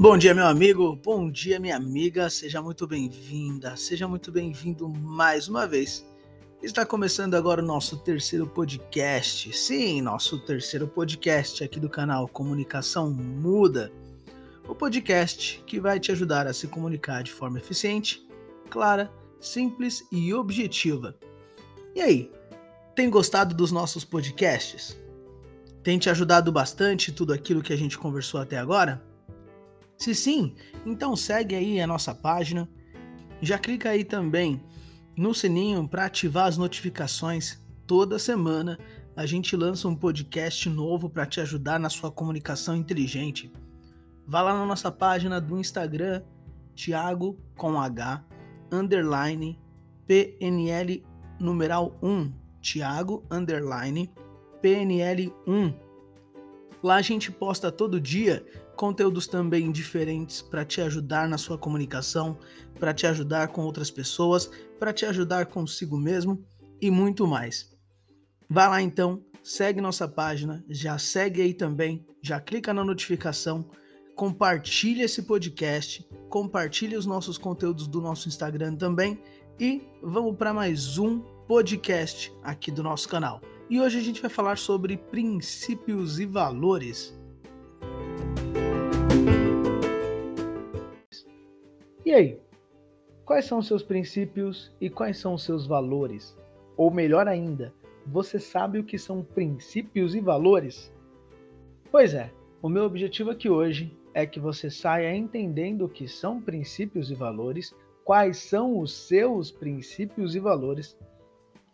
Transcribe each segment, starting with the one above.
Bom dia, meu amigo. Bom dia, minha amiga. Seja muito bem-vinda. Seja muito bem-vindo mais uma vez. Está começando agora o nosso terceiro podcast. Sim, nosso terceiro podcast aqui do canal Comunicação Muda. O podcast que vai te ajudar a se comunicar de forma eficiente, clara, simples e objetiva. E aí, tem gostado dos nossos podcasts? Tem te ajudado bastante tudo aquilo que a gente conversou até agora? Se sim, então segue aí a nossa página. Já clica aí também no sininho para ativar as notificações. Toda semana a gente lança um podcast novo para te ajudar na sua comunicação inteligente. Vá lá na nossa página do Instagram, Thiago com H, underline, PNL numeral 1, Thiago, underline, PNL 1. Lá a gente posta todo dia conteúdos também diferentes para te ajudar na sua comunicação, para te ajudar com outras pessoas, para te ajudar consigo mesmo e muito mais. Vá lá então, segue nossa página, já segue aí também, já clica na notificação, compartilha esse podcast, compartilha os nossos conteúdos do nosso Instagram também e vamos para mais um podcast aqui do nosso canal. E hoje a gente vai falar sobre princípios e valores. E aí? Quais são os seus princípios e quais são os seus valores? Ou melhor ainda, você sabe o que são princípios e valores? Pois é, o meu objetivo aqui hoje é que você saia entendendo o que são princípios e valores, quais são os seus princípios e valores,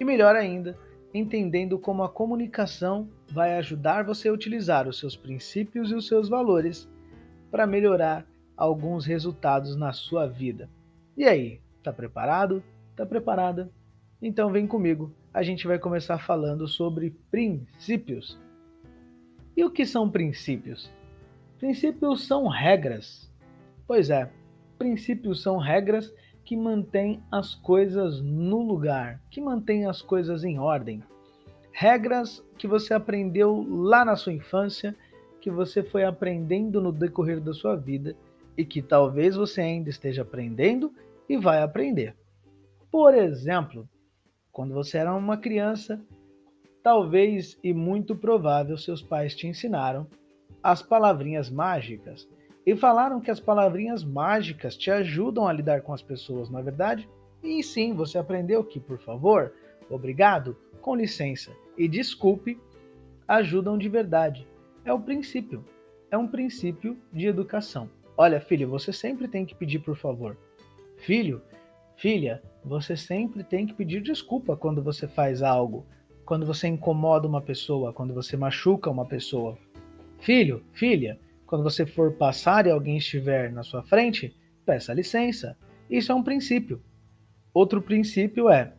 e melhor ainda, entendendo como a comunicação vai ajudar você a utilizar os seus princípios e os seus valores para melhorar alguns resultados na sua vida. E aí, tá preparado? Tá preparada? Então vem comigo. A gente vai começar falando sobre princípios. E o que são princípios? Princípios são regras. Pois é, princípios são regras que mantêm as coisas no lugar, que mantêm as coisas em ordem. Regras que você aprendeu lá na sua infância, que você foi aprendendo no decorrer da sua vida e que talvez você ainda esteja aprendendo e vai aprender. Por exemplo, quando você era uma criança, talvez e muito provável seus pais te ensinaram as palavrinhas mágicas e falaram que as palavrinhas mágicas te ajudam a lidar com as pessoas, não é verdade? E sim, você aprendeu que, por favor, obrigado, com licença e desculpe ajudam de verdade. É o princípio. É um princípio de educação. Olha, filho, você sempre tem que pedir por favor. Filho, filha, você sempre tem que pedir desculpa quando você faz algo, quando você incomoda uma pessoa, quando você machuca uma pessoa. Filho, filha, quando você for passar e alguém estiver na sua frente, peça licença. Isso é um princípio. Outro princípio é: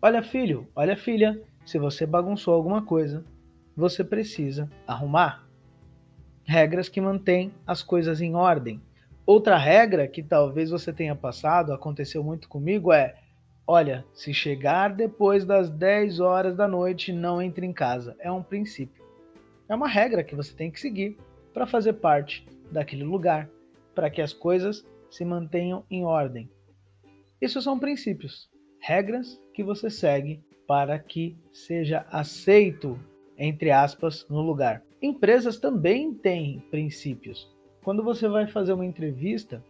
olha, filho, olha, filha, se você bagunçou alguma coisa, você precisa arrumar regras que mantêm as coisas em ordem. Outra regra que talvez você tenha passado, aconteceu muito comigo, é: olha, se chegar depois das 10 horas da noite, não entre em casa. É um princípio. É uma regra que você tem que seguir para fazer parte daquele lugar, para que as coisas se mantenham em ordem. Isso são princípios, regras que você segue para que seja aceito, entre aspas, no lugar. Empresas também têm princípios. Quando você vai fazer uma entrevista,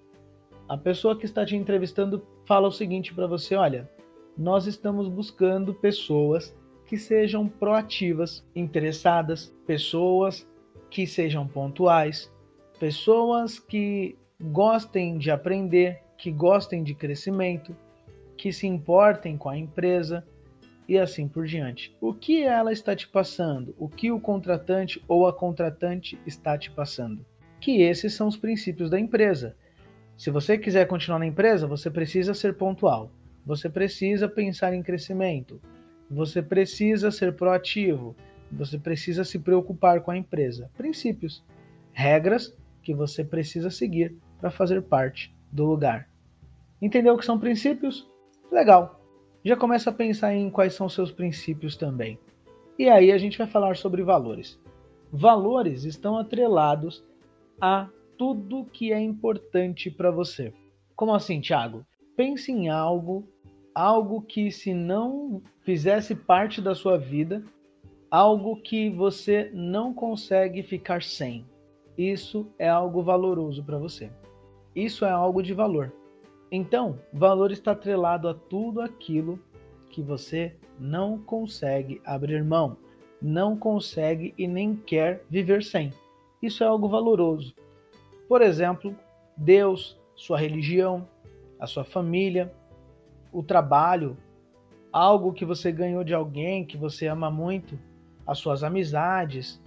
a pessoa que está te entrevistando fala o seguinte para você: olha, nós estamos buscando pessoas que sejam proativas, interessadas, pessoas que sejam pontuais, pessoas que gostem de aprender, que gostem de crescimento, que se importem com a empresa, e assim por diante. O que ela está te passando? O que o contratante ou a contratante está te passando? Que esses são os princípios da empresa. Se você quiser continuar na empresa, você precisa ser pontual. Você precisa pensar em crescimento. Você precisa ser proativo. Você precisa se preocupar com a empresa. Princípios, regras que você precisa seguir para fazer parte do lugar. Entendeu o que são princípios? Legal já começa a pensar em quais são seus princípios também. E aí a gente vai falar sobre valores. Valores estão atrelados a tudo que é importante para você. Como assim, Thiago? Pense em algo, algo que se não fizesse parte da sua vida, algo que você não consegue ficar sem. Isso é algo valoroso para você. Isso é algo de valor. Então, valor está atrelado a tudo aquilo que você não consegue abrir mão, não consegue e nem quer viver sem. Isso é algo valoroso. Por exemplo, Deus, sua religião, a sua família, o trabalho, algo que você ganhou de alguém que você ama muito, as suas amizades,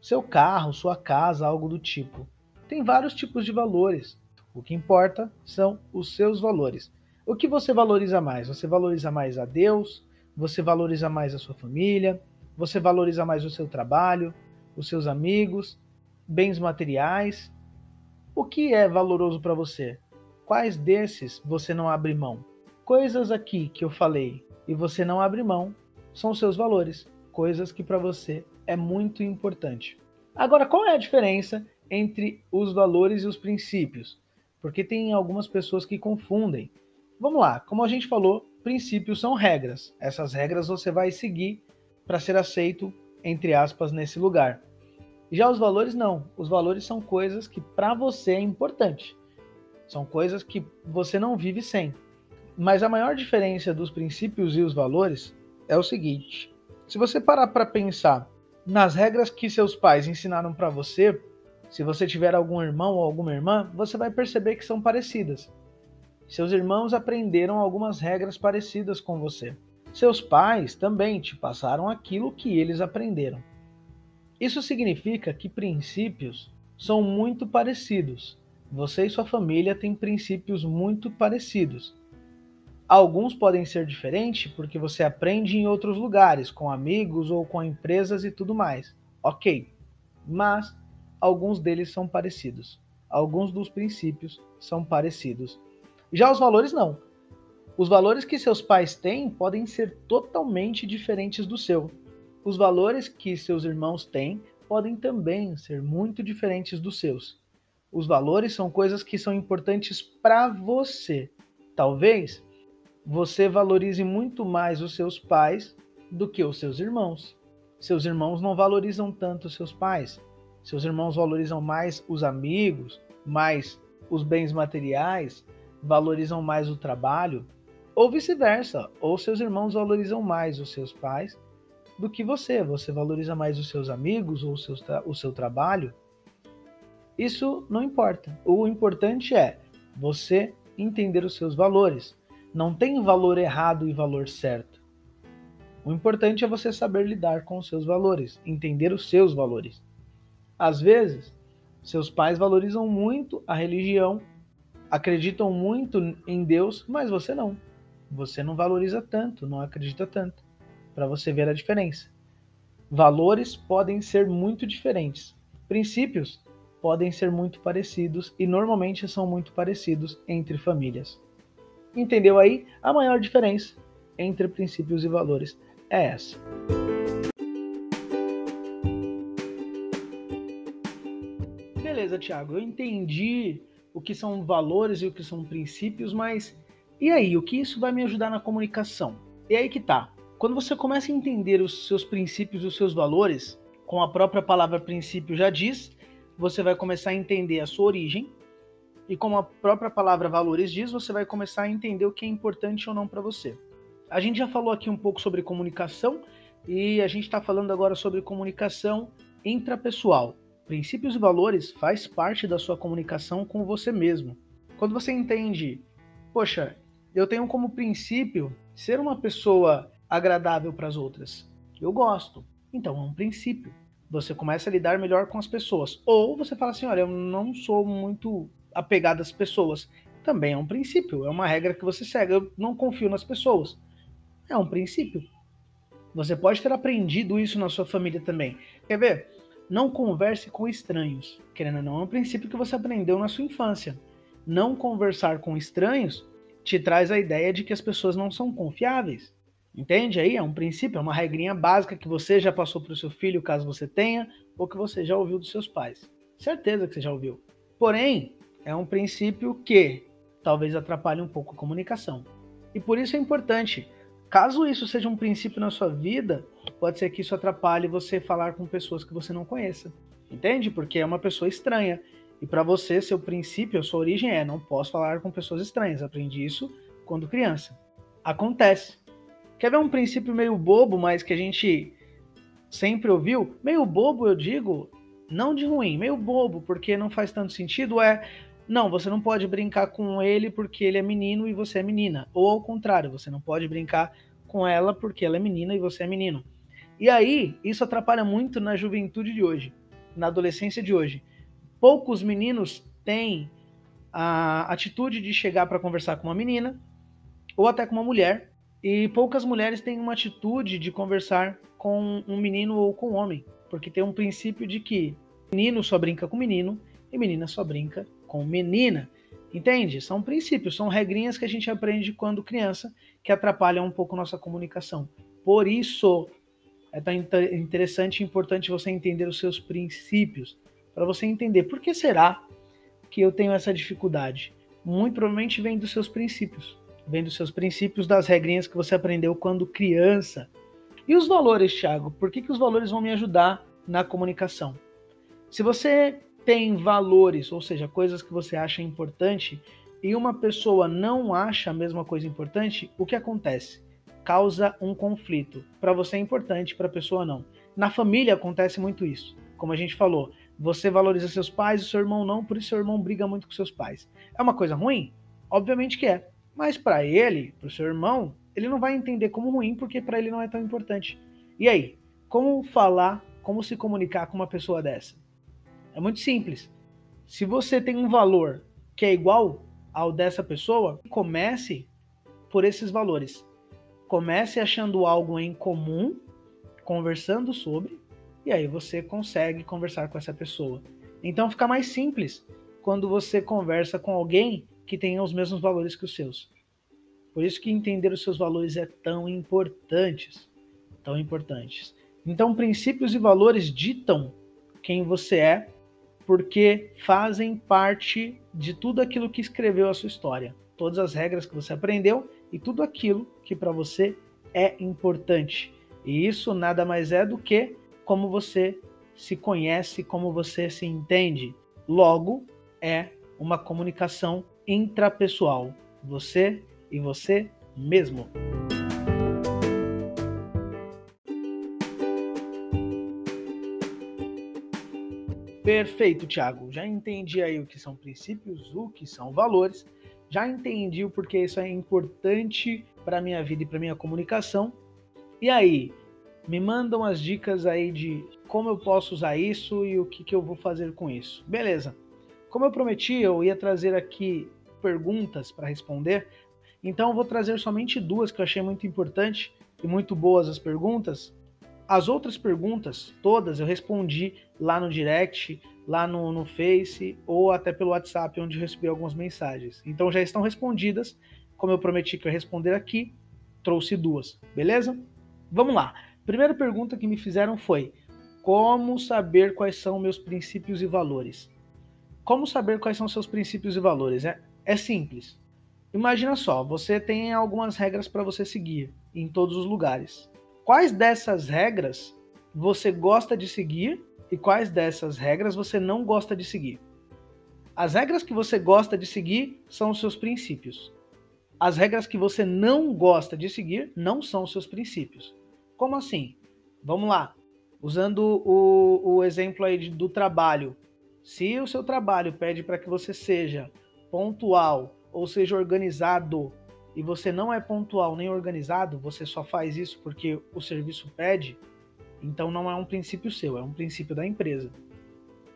seu carro, sua casa, algo do tipo. Tem vários tipos de valores. O que importa são os seus valores. O que você valoriza mais? Você valoriza mais a Deus? Você valoriza mais a sua família? Você valoriza mais o seu trabalho, os seus amigos, bens materiais? O que é valoroso para você? Quais desses você não abre mão? Coisas aqui que eu falei e você não abre mão são os seus valores, coisas que para você é muito importante. Agora, qual é a diferença entre os valores e os princípios? Porque tem algumas pessoas que confundem. Vamos lá, como a gente falou, princípios são regras. Essas regras você vai seguir para ser aceito, entre aspas, nesse lugar. Já os valores não. Os valores são coisas que para você é importante. São coisas que você não vive sem. Mas a maior diferença dos princípios e os valores é o seguinte: se você parar para pensar nas regras que seus pais ensinaram para você, se você tiver algum irmão ou alguma irmã, você vai perceber que são parecidas. Seus irmãos aprenderam algumas regras parecidas com você. Seus pais também te passaram aquilo que eles aprenderam. Isso significa que princípios são muito parecidos você e sua família têm princípios muito parecidos. Alguns podem ser diferentes porque você aprende em outros lugares, com amigos ou com empresas e tudo mais. Ok, mas alguns deles são parecidos. Alguns dos princípios são parecidos. Já os valores não. Os valores que seus pais têm podem ser totalmente diferentes do seu. Os valores que seus irmãos têm podem também ser muito diferentes dos seus. Os valores são coisas que são importantes para você. Talvez você valorize muito mais os seus pais do que os seus irmãos. Seus irmãos não valorizam tanto os seus pais. Seus irmãos valorizam mais os amigos, mais os bens materiais, valorizam mais o trabalho, ou vice-versa. Ou seus irmãos valorizam mais os seus pais do que você. Você valoriza mais os seus amigos ou o seu, trabalho. Isso não importa. O importante é você entender os seus valores. Não tem valor errado e valor certo. O importante é você saber lidar com os seus valores, entender os seus valores. Às vezes, seus pais valorizam muito a religião, acreditam muito em Deus, mas você não. Você não valoriza tanto, não acredita tanto. Para você ver a diferença. Valores podem ser muito diferentes. Princípios podem ser muito parecidos e normalmente são muito parecidos entre famílias. Entendeu aí? A maior diferença entre princípios e valores é essa. Thiago, eu entendi o que são valores e o que são princípios, mas e aí, o que isso vai me ajudar na comunicação? E aí que tá. Quando você começa a entender os seus princípios e os seus valores, como a própria palavra princípio já diz, você vai começar a entender a sua origem e como a própria palavra valores diz, você vai começar a entender o que é importante ou não para você. A gente já falou aqui um pouco sobre comunicação e a gente está falando agora sobre comunicação intrapessoal. Princípios e valores faz parte da sua comunicação com você mesmo. Quando você entende, poxa, eu tenho como princípio ser uma pessoa agradável para as outras. Eu gosto. Então é um princípio você começa a lidar melhor com as pessoas. Ou você fala assim: olha, eu não sou muito apegado às pessoas. Também é um princípio, é uma regra que você segue. Eu não confio nas pessoas. É um princípio. Você pode ter aprendido isso na sua família também. Quer ver? Não converse com estranhos. Querendo ou não, é um princípio que você aprendeu na sua infância. Não conversar com estranhos te traz a ideia de que as pessoas não são confiáveis. Entende aí? É um princípio, é uma regrinha básica que você já passou para o seu filho, caso você tenha, ou que você já ouviu dos seus pais. Certeza que você já ouviu. Porém, é um princípio que talvez atrapalhe um pouco a comunicação. E por isso é importante, caso isso seja um princípio na sua vida, pode ser que isso atrapalhe você falar com pessoas que você não conheça. Entende? Porque é uma pessoa estranha. E para você, seu princípio, sua origem é: não posso falar com pessoas estranhas. Aprendi isso quando criança. Acontece. Quer ver um princípio meio bobo, mas que a gente sempre ouviu? Meio bobo, eu digo, não de ruim, meio bobo, porque não faz tanto sentido. É não, você não pode brincar com ele porque ele é menino e você é menina. Ou ao contrário, você não pode brincar com ela porque ela é menina e você é menino. E aí, isso atrapalha muito na juventude de hoje, na adolescência de hoje. Poucos meninos têm a atitude de chegar para conversar com uma menina ou até com uma mulher, e poucas mulheres têm uma atitude de conversar com um menino ou com um homem, porque tem um princípio de que menino só brinca com menino e menina só brinca com menina. Entende? São princípios, são regrinhas que a gente aprende quando criança que atrapalham um pouco nossa comunicação. Por isso é tão interessante e importante você entender os seus princípios, para você entender por que será que eu tenho essa dificuldade. Muito provavelmente vem dos seus princípios, vem dos seus princípios, das regrinhas que você aprendeu quando criança. E os valores, Thiago? Por que, que os valores vão me ajudar na comunicação? Se você tem valores, ou seja, coisas que você acha importante, e uma pessoa não acha a mesma coisa importante, o que acontece? Causa um conflito. Para você é importante, para a pessoa não. Na família acontece muito isso. Como a gente falou, você valoriza seus pais, o seu irmão não, por isso seu irmão briga muito com seus pais. É uma coisa ruim? Obviamente que é. Mas para ele, para o seu irmão, ele não vai entender como ruim porque para ele não é tão importante. E aí, como falar, como se comunicar com uma pessoa dessa? É muito simples. Se você tem um valor que é igual ao dessa pessoa, comece por esses valores. Comece achando algo em comum, conversando sobre, e aí você consegue conversar com essa pessoa. Então fica mais simples quando você conversa com alguém que tenha os mesmos valores que os seus. Por isso que entender os seus valores é tão importantes, tão importantes. Então princípios e valores ditam quem você é porque fazem parte de tudo aquilo que escreveu a sua história, todas as regras que você aprendeu e tudo aquilo que para você é importante. E isso nada mais é do que como você se conhece, como você se entende. Logo, é uma comunicação intrapessoal, você e você mesmo. Perfeito, Thiago. Já entendi aí o que são princípios, o que são valores. Já entendi o porquê isso é importante para minha vida e para minha comunicação. E aí, me mandam as dicas aí de como eu posso usar isso e o que, que eu vou fazer com isso. Beleza. Como eu prometi, eu ia trazer aqui perguntas para responder. Então eu vou trazer somente duas que eu achei muito importante e muito boas as perguntas as outras perguntas, todas, eu respondi lá no direct, lá no, no Face ou até pelo WhatsApp, onde eu recebi algumas mensagens. Então já estão respondidas, como eu prometi que eu ia responder aqui, trouxe duas, beleza? Vamos lá. Primeira pergunta que me fizeram foi: como saber quais são meus princípios e valores? Como saber quais são seus princípios e valores? É, é simples. Imagina só, você tem algumas regras para você seguir em todos os lugares. Quais dessas regras você gosta de seguir e quais dessas regras você não gosta de seguir? As regras que você gosta de seguir são os seus princípios. As regras que você não gosta de seguir não são os seus princípios. Como assim? Vamos lá. Usando o, o exemplo aí do trabalho. Se o seu trabalho pede para que você seja pontual ou seja organizado e você não é pontual nem organizado, você só faz isso porque o serviço pede, então não é um princípio seu, é um princípio da empresa.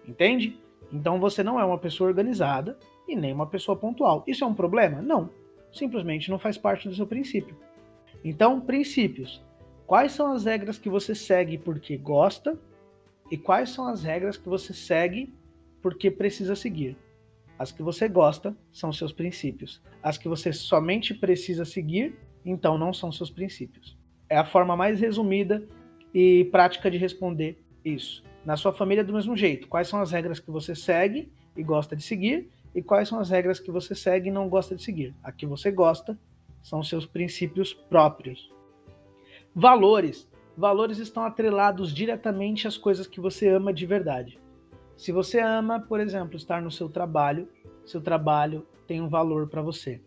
Entende? Então você não é uma pessoa organizada e nem uma pessoa pontual. Isso é um problema? Não. Simplesmente não faz parte do seu princípio. Então, princípios. Quais são as regras que você segue porque gosta e quais são as regras que você segue porque precisa seguir? As que você gosta são seus princípios. As que você somente precisa seguir, então não são seus princípios. É a forma mais resumida e prática de responder isso. Na sua família, do mesmo jeito. Quais são as regras que você segue e gosta de seguir, e quais são as regras que você segue e não gosta de seguir. A que você gosta são seus princípios próprios. Valores. Valores estão atrelados diretamente às coisas que você ama de verdade. Se você ama, por exemplo, estar no seu trabalho, seu trabalho tem um valor para você.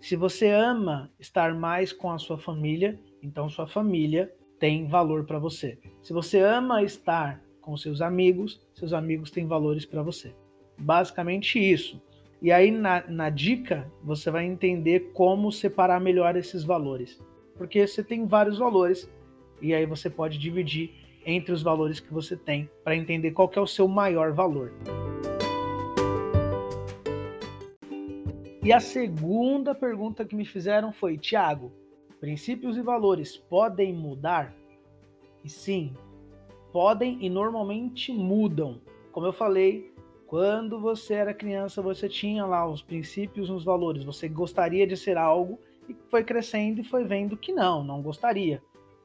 Se você ama estar mais com a sua família, então sua família tem valor para você. Se você ama estar com seus amigos, seus amigos têm valores para você. Basicamente isso. E aí na, na dica você vai entender como separar melhor esses valores. Porque você tem vários valores e aí você pode dividir entre os valores que você tem para entender qual é o seu maior valor. E a segunda pergunta que me fizeram foi: Tiago, princípios e valores podem mudar? E sim, podem e normalmente mudam. Como eu falei, quando você era criança, você tinha lá os princípios e os valores, você gostaria de ser algo e foi crescendo e foi vendo que não, não gostaria.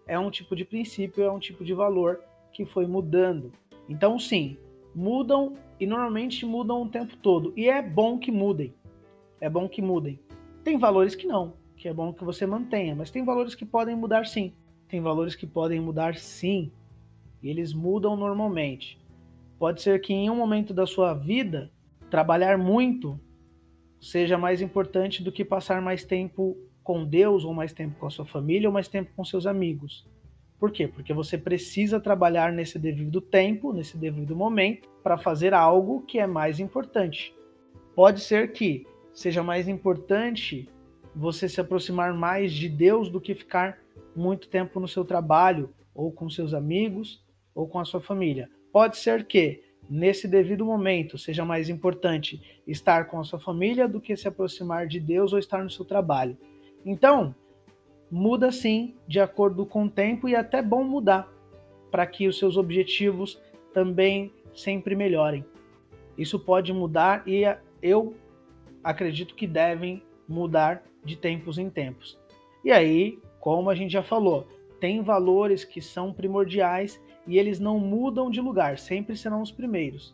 É um tipo de princípio, é um tipo de valor que foi mudando. Então, sim, mudam e normalmente mudam o tempo todo. E é bom que mudem é bom que mudem. Tem valores que não, que é bom que você mantenha, mas tem valores que podem mudar sim. Tem valores que podem mudar sim. E eles mudam normalmente. Pode ser que em um momento da sua vida, trabalhar muito seja mais importante do que passar mais tempo com Deus, ou mais tempo com a sua família, ou mais tempo com seus amigos. Por quê? Porque você precisa trabalhar nesse devido tempo, nesse devido momento, para fazer algo que é mais importante. Pode ser que seja mais importante você se aproximar mais de Deus do que ficar muito tempo no seu trabalho, ou com seus amigos, ou com a sua família. Pode ser que, nesse devido momento, seja mais importante estar com a sua família do que se aproximar de Deus ou estar no seu trabalho. Então, muda sim de acordo com o tempo e é até bom mudar para que os seus objetivos também sempre melhorem. Isso pode mudar e eu acredito que devem mudar de tempos em tempos. E aí, como a gente já falou, tem valores que são primordiais e eles não mudam de lugar, sempre serão os primeiros.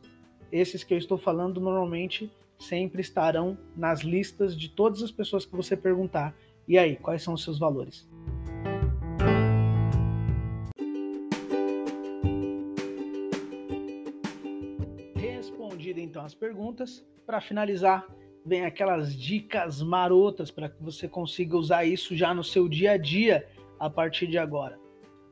Esses que eu estou falando normalmente sempre estarão nas listas de todas as pessoas que você perguntar. E aí, quais são os seus valores? Respondida então as perguntas, para finalizar, vem aquelas dicas marotas para que você consiga usar isso já no seu dia a dia a partir de agora.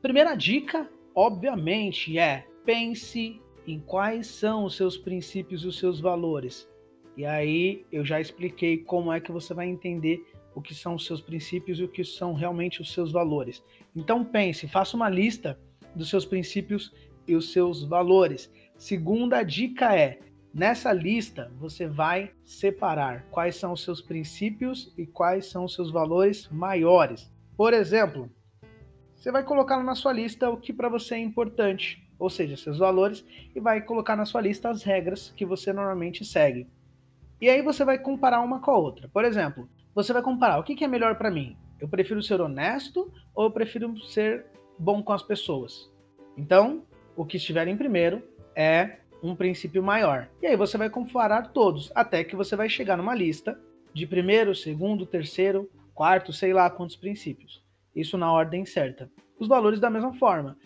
Primeira dica, obviamente, é pense em quais são os seus princípios e os seus valores. E aí eu já expliquei como é que você vai entender o que são os seus princípios e o que são realmente os seus valores. Então pense, faça uma lista dos seus princípios e os seus valores. Segunda dica é Nessa lista, você vai separar quais são os seus princípios e quais são os seus valores maiores. Por exemplo, você vai colocar na sua lista o que para você é importante, ou seja, seus valores, e vai colocar na sua lista as regras que você normalmente segue. E aí você vai comparar uma com a outra. Por exemplo, você vai comparar o que é melhor para mim. Eu prefiro ser honesto ou eu prefiro ser bom com as pessoas? Então, o que estiver em primeiro é um princípio maior. E aí você vai comparar todos, até que você vai chegar numa lista de primeiro, segundo, terceiro, quarto, sei lá quantos princípios. Isso na ordem certa. Os valores da mesma forma.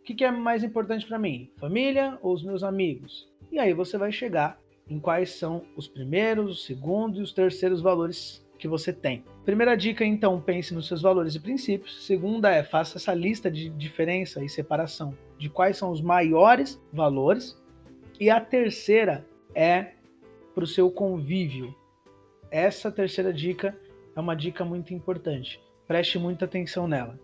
O que, é mais importante para mim? Família ou os meus amigos? E aí você vai chegar em quais são os primeiros, os segundos e os terceiros valores que você tem. Primeira dica, então, pense nos seus valores e princípios. Segunda é faça essa lista de diferença e separação de quais são os maiores valores e a terceira é para o seu convívio. Essa terceira dica é uma dica muito importante. Preste muita atenção nela.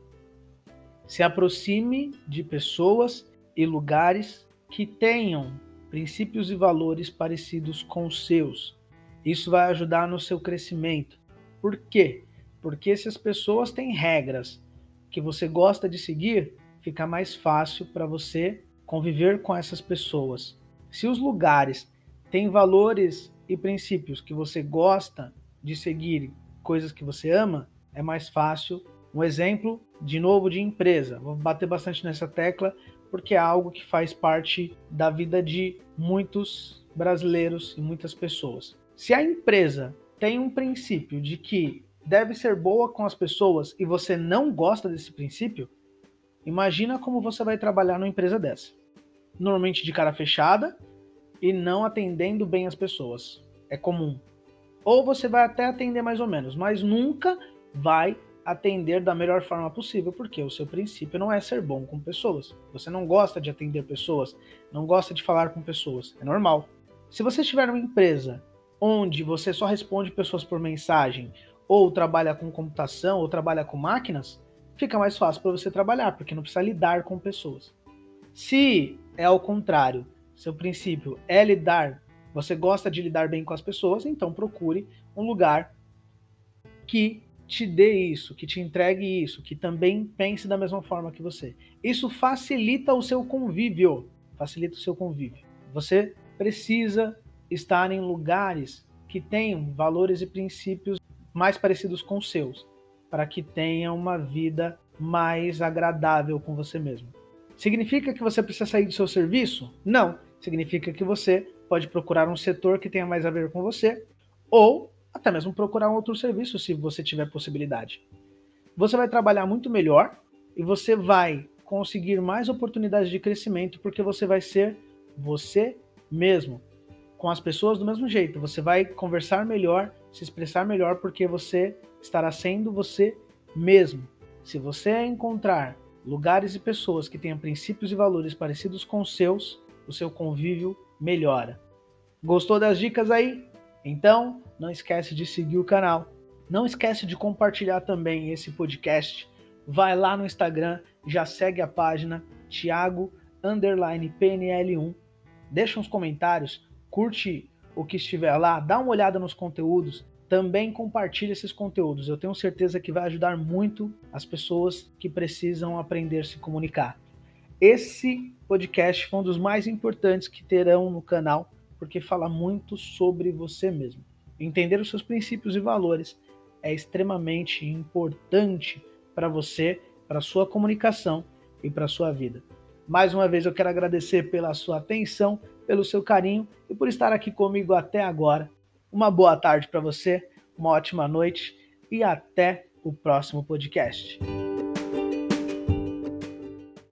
Se aproxime de pessoas e lugares que tenham princípios e valores parecidos com os seus. Isso vai ajudar no seu crescimento. Por quê? Porque se as pessoas têm regras que você gosta de seguir, fica mais fácil para você conviver com essas pessoas. Se os lugares têm valores e princípios que você gosta de seguir, coisas que você ama, é mais fácil. Um exemplo, de novo, de empresa. Vou bater bastante nessa tecla porque é algo que faz parte da vida de muitos brasileiros e muitas pessoas. Se a empresa tem um princípio de que deve ser boa com as pessoas e você não gosta desse princípio, imagina como você vai trabalhar numa empresa dessa. Normalmente de cara fechada e não atendendo bem as pessoas. É comum. Ou você vai até atender mais ou menos, mas nunca vai atender da melhor forma possível, porque o seu princípio não é ser bom com pessoas. Você não gosta de atender pessoas, não gosta de falar com pessoas. É normal. Se você estiver numa empresa onde você só responde pessoas por mensagem, ou trabalha com computação, ou trabalha com máquinas, fica mais fácil para você trabalhar, porque não precisa lidar com pessoas. Se é ao contrário, seu princípio é lidar, você gosta de lidar bem com as pessoas, então procure um lugar que te dê isso, que te entregue isso, que também pense da mesma forma que você. Isso facilita o seu convívio, facilita o seu convívio. Você precisa estar em lugares que tenham valores e princípios mais parecidos com os seus, para que tenha uma vida mais agradável com você mesmo. Significa que você precisa sair do seu serviço? Não. Significa que você pode procurar um setor que tenha mais a ver com você, ou até mesmo procurar um outro serviço se você tiver possibilidade. Você vai trabalhar muito melhor e você vai conseguir mais oportunidades de crescimento porque você vai ser você mesmo com as pessoas do mesmo jeito. Você vai conversar melhor, se expressar melhor, porque você estará sendo você mesmo. Se você encontrar lugares e pessoas que tenham princípios e valores parecidos com os seus, o seu convívio melhora. Gostou das dicas aí? Então, não esquece de seguir o canal. Não esquece de compartilhar também esse podcast. Vai lá no Instagram, já segue a página Thiago PNL1. Deixa uns comentários curte o que estiver lá, dá uma olhada nos conteúdos, também compartilhe esses conteúdos. Eu tenho certeza que vai ajudar muito as pessoas que precisam aprender a se comunicar. Esse podcast foi um dos mais importantes que terão no canal, porque fala muito sobre você mesmo. Entender os seus princípios e valores é extremamente importante para você, para sua comunicação e para sua vida. Mais uma vez eu quero agradecer pela sua atenção, pelo seu carinho e por estar aqui comigo até agora. Uma boa tarde para você, uma ótima noite e até o próximo podcast.